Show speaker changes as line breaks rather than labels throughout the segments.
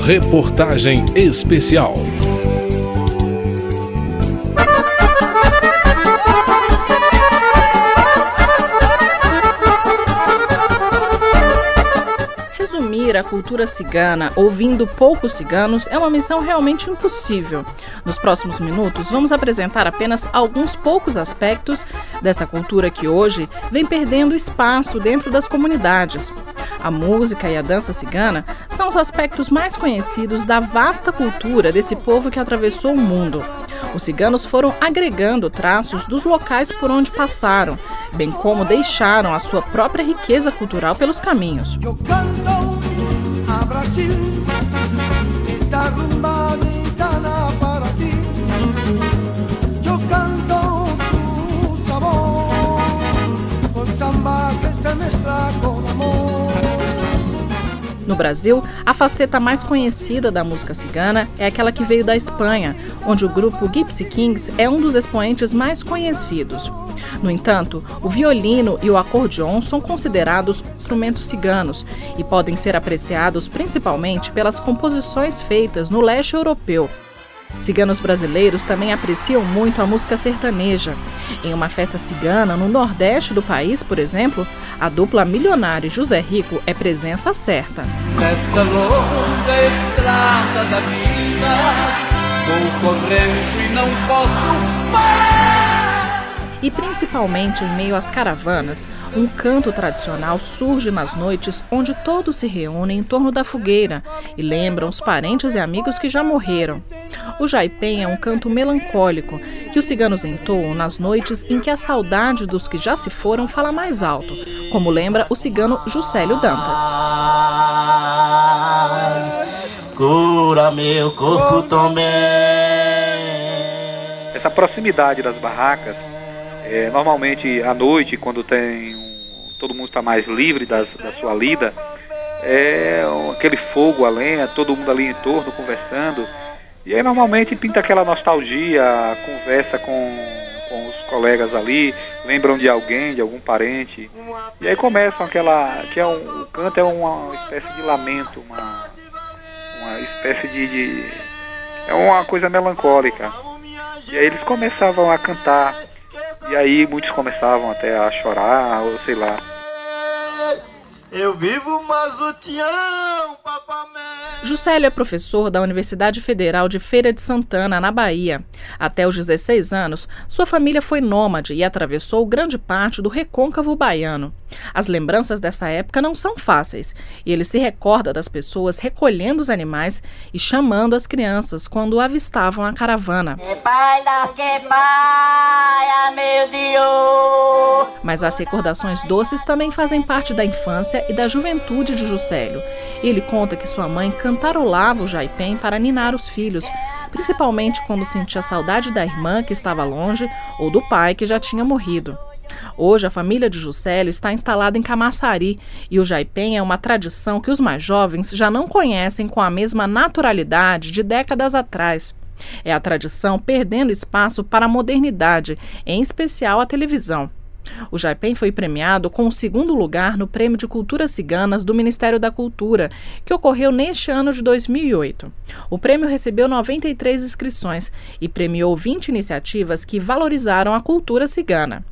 Reportagem especial.
Resumir a cultura cigana ouvindo poucos ciganos é uma missão realmente impossível. Nos próximos minutos, vamos apresentar apenas alguns poucos aspectos dessa cultura que hoje vem perdendo espaço dentro das comunidades. A música e a dança cigana são os aspectos mais conhecidos da vasta cultura desse povo que atravessou o mundo. Os ciganos foram agregando traços dos locais por onde passaram, bem como deixaram a sua própria riqueza cultural pelos caminhos. No Brasil, a faceta mais conhecida da música cigana é aquela que veio da Espanha, onde o grupo Gypsy Kings é um dos expoentes mais conhecidos. No entanto, o violino e o acordeon são considerados instrumentos ciganos e podem ser apreciados principalmente pelas composições feitas no leste europeu, Ciganos brasileiros também apreciam muito a música sertaneja. Em uma festa cigana no nordeste do país, por exemplo, a dupla Milionário José Rico é presença certa. Nessa longa estrada da vida, vou correndo e não posso parar. E principalmente em meio às caravanas, um canto tradicional surge nas noites onde todos se reúnem em torno da fogueira e lembram os parentes e amigos que já morreram. O jaipem é um canto melancólico que os ciganos entoam nas noites em que a saudade dos que já se foram fala mais alto, como lembra o cigano Juscelio Dantas.
Cura meu corpo também.
Essa proximidade das barracas é, normalmente à noite, quando tem um, todo mundo está mais livre da sua lida, é um, aquele fogo, a lenha, todo mundo ali em torno conversando. E aí normalmente pinta aquela nostalgia, conversa com, com os colegas ali, lembram de alguém, de algum parente. E aí começam aquela. que é um, o canto é uma espécie de lamento, uma, uma espécie de, de. é uma coisa melancólica. E aí eles começavam a cantar e aí muitos começavam até a chorar, ou sei lá.
Eu vivo, mas o tião,
Juscelio é professor da Universidade Federal de Feira de Santana, na Bahia. Até os 16 anos, sua família foi nômade e atravessou grande parte do recôncavo baiano. As lembranças dessa época não são fáceis, e ele se recorda das pessoas recolhendo os animais e chamando as crianças quando avistavam a caravana. Mas as recordações doces também fazem parte da infância e da juventude de Juscelio. Ele conta que sua mãe cantarolava o jaipém para ninar os filhos, principalmente quando sentia saudade da irmã que estava longe ou do pai que já tinha morrido. Hoje, a família de Juscelio está instalada em Camaçari e o jaipém é uma tradição que os mais jovens já não conhecem com a mesma naturalidade de décadas atrás. É a tradição perdendo espaço para a modernidade, em especial a televisão. O Jaipem foi premiado com o segundo lugar no Prêmio de Culturas Ciganas do Ministério da Cultura, que ocorreu neste ano de 2008. O prêmio recebeu 93 inscrições e premiou 20 iniciativas que valorizaram a cultura cigana.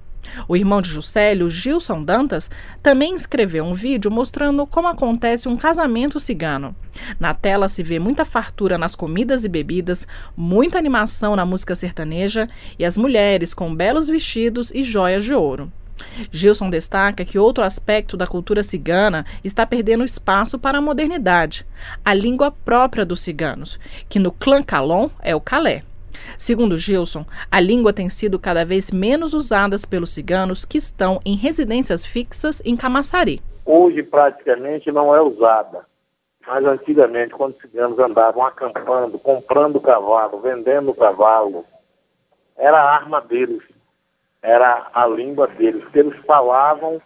O irmão de Juscelio, Gilson Dantas, também escreveu um vídeo mostrando como acontece um casamento cigano. Na tela se vê muita fartura nas comidas e bebidas, muita animação na música sertaneja e as mulheres com belos vestidos e joias de ouro. Gilson destaca que outro aspecto da cultura cigana está perdendo espaço para a modernidade, a língua própria dos ciganos, que no clã Calon é o calé. Segundo Gilson, a língua tem sido cada vez menos usada pelos ciganos que estão em residências fixas em Camaçari.
Hoje praticamente não é usada. Mas antigamente, quando os ciganos andavam acampando, comprando cavalo, vendendo cavalo, era a arma deles, era a língua deles. Que eles falavam,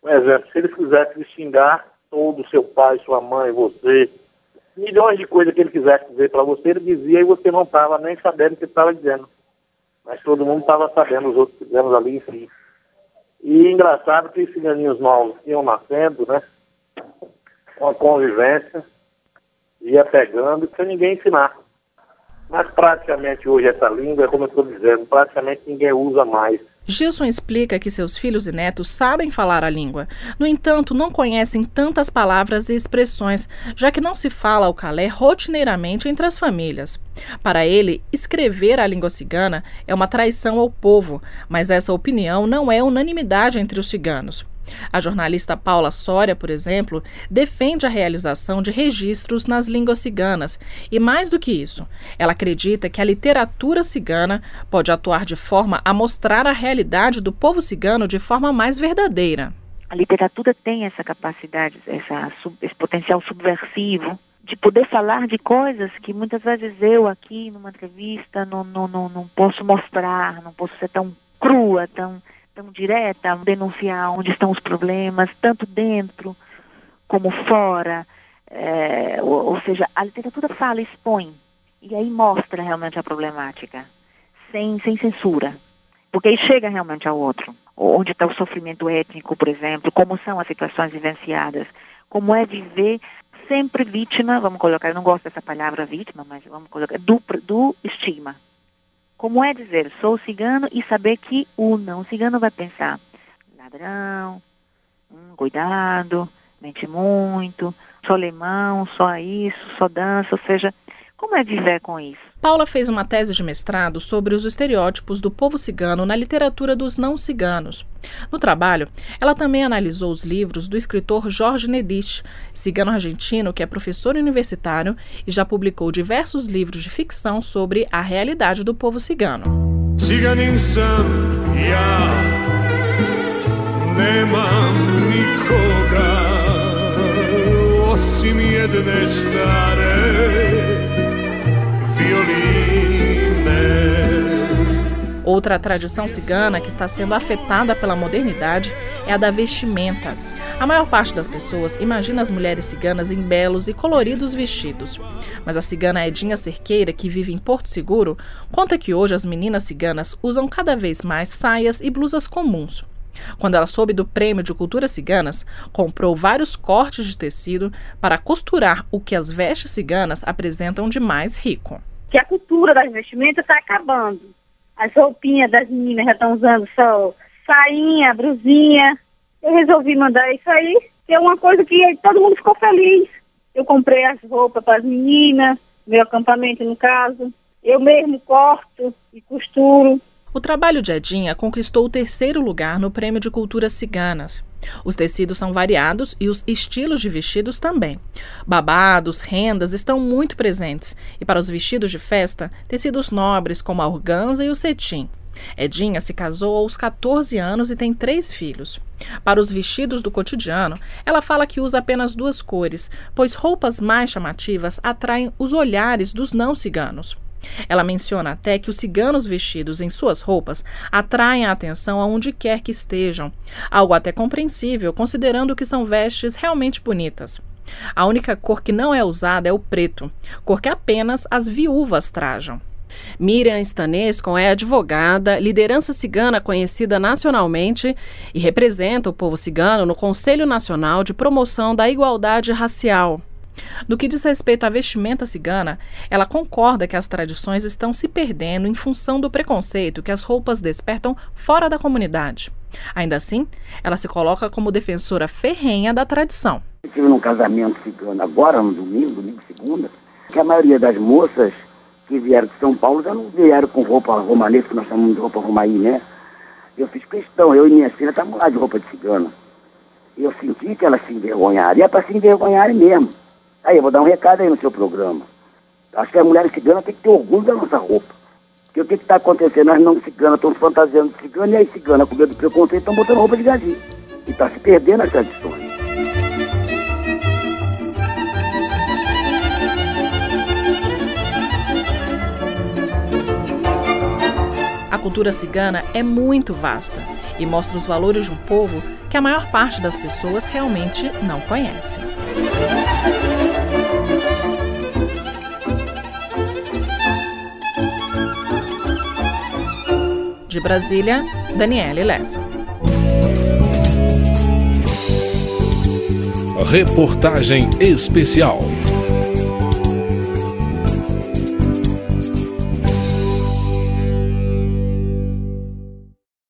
por exemplo, se eles quisessem xingar todo, seu pai, sua mãe, você, milhões de coisas que ele quisesse dizer para você, ele dizia e você não estava nem sabendo o que estava dizendo. Mas todo mundo estava sabendo, os outros ciganos ali, enfim. E engraçado que os ciganinhos novos iam nascendo, né? Com a convivência. ia pegando sem ninguém ensinar. Mas praticamente hoje essa língua, como eu estou dizendo, praticamente ninguém usa mais.
Gilson explica que seus filhos e netos sabem falar a língua. No entanto, não conhecem tantas palavras e expressões, já que não se fala o calé rotineiramente entre as famílias. Para ele, escrever a língua cigana é uma traição ao povo, mas essa opinião não é unanimidade entre os ciganos. A jornalista Paula Soria, por exemplo, defende a realização de registros nas línguas ciganas e, mais do que isso, ela acredita que a literatura cigana pode atuar de forma a mostrar a realidade do povo cigano de forma mais verdadeira.
A literatura tem essa capacidade, essa, esse potencial subversivo de poder falar de coisas que muitas vezes eu aqui numa entrevista não, não, não, não posso mostrar, não posso ser tão crua, tão tão direta, denunciar onde estão os problemas, tanto dentro como fora. É, ou, ou, seja, a literatura fala, expõe, e aí mostra realmente a problemática, sem, sem censura. Porque aí chega realmente ao outro. Onde está o sofrimento étnico, por exemplo, como são as situações vivenciadas, como é viver sempre vítima, vamos colocar, eu não gosto dessa palavra vítima, mas vamos colocar, do, do estigma. Como é dizer, sou cigano e saber que o não cigano vai pensar, ladrão, hum, cuidado, mente muito, só lemão, só isso, só dança, ou seja, como é viver com isso?
Paula fez uma tese de mestrado sobre os estereótipos do povo cigano na literatura dos não ciganos. No trabalho, ela também analisou os livros do escritor Jorge Nedich, cigano argentino que é professor universitário e já publicou diversos livros de ficção sobre a realidade do povo cigano. Outra tradição cigana que está sendo afetada pela modernidade é a da vestimenta. A maior parte das pessoas imagina as mulheres ciganas em belos e coloridos vestidos. Mas a cigana Edinha Cerqueira, que vive em Porto Seguro, conta que hoje as meninas ciganas usam cada vez mais saias e blusas comuns. Quando ela soube do prêmio de culturas ciganas, comprou vários cortes de tecido para costurar o que as vestes ciganas apresentam de mais rico.
Que a cultura das vestimentas está acabando as roupinhas das meninas já estão usando só sainha, brusinha. Eu resolvi mandar isso aí, que é uma coisa que todo mundo ficou feliz. Eu comprei as roupas para as meninas, meu acampamento no caso. Eu mesmo corto e costuro.
O trabalho de Edinha conquistou o terceiro lugar no Prêmio de Culturas Ciganas. Os tecidos são variados e os estilos de vestidos também. Babados, rendas estão muito presentes e para os vestidos de festa, tecidos nobres como a organza e o cetim. Edinha se casou aos 14 anos e tem três filhos. Para os vestidos do cotidiano, ela fala que usa apenas duas cores, pois roupas mais chamativas atraem os olhares dos não ciganos. Ela menciona até que os ciganos vestidos em suas roupas atraem a atenção aonde quer que estejam, algo até compreensível considerando que são vestes realmente bonitas. A única cor que não é usada é o preto, cor que apenas as viúvas trajam. Miriam Stanescon é advogada, liderança cigana conhecida nacionalmente e representa o povo cigano no Conselho Nacional de Promoção da Igualdade Racial. No que diz respeito à vestimenta cigana, ela concorda que as tradições estão se perdendo em função do preconceito que as roupas despertam fora da comunidade. Ainda assim, ela se coloca como defensora ferrenha da tradição.
Eu estive num casamento cigano agora, no domingo, domingo segunda, que a maioria das moças que vieram de São Paulo já não vieram com roupa romanesca, que nós chamamos de roupa romaí, né? Eu fiz questão, eu e minha filha estávamos lá de roupa de cigana. Eu senti que elas se envergonharam, e é para se envergonharem mesmo. Aí, eu vou dar um recado aí no seu programa. Acho que a mulher cigana tem que ter orgulho da nossa roupa. Porque o que está acontecendo? Nós não ciganas estamos fantasiando de cigana e as ciganas, com medo do preconceito, estão botando roupa de galinha. E está se perdendo as tradições.
A cultura cigana é muito vasta e mostra os valores de um povo que a maior parte das pessoas realmente não conhece. De Brasília, Daniele Lessa.
Reportagem especial.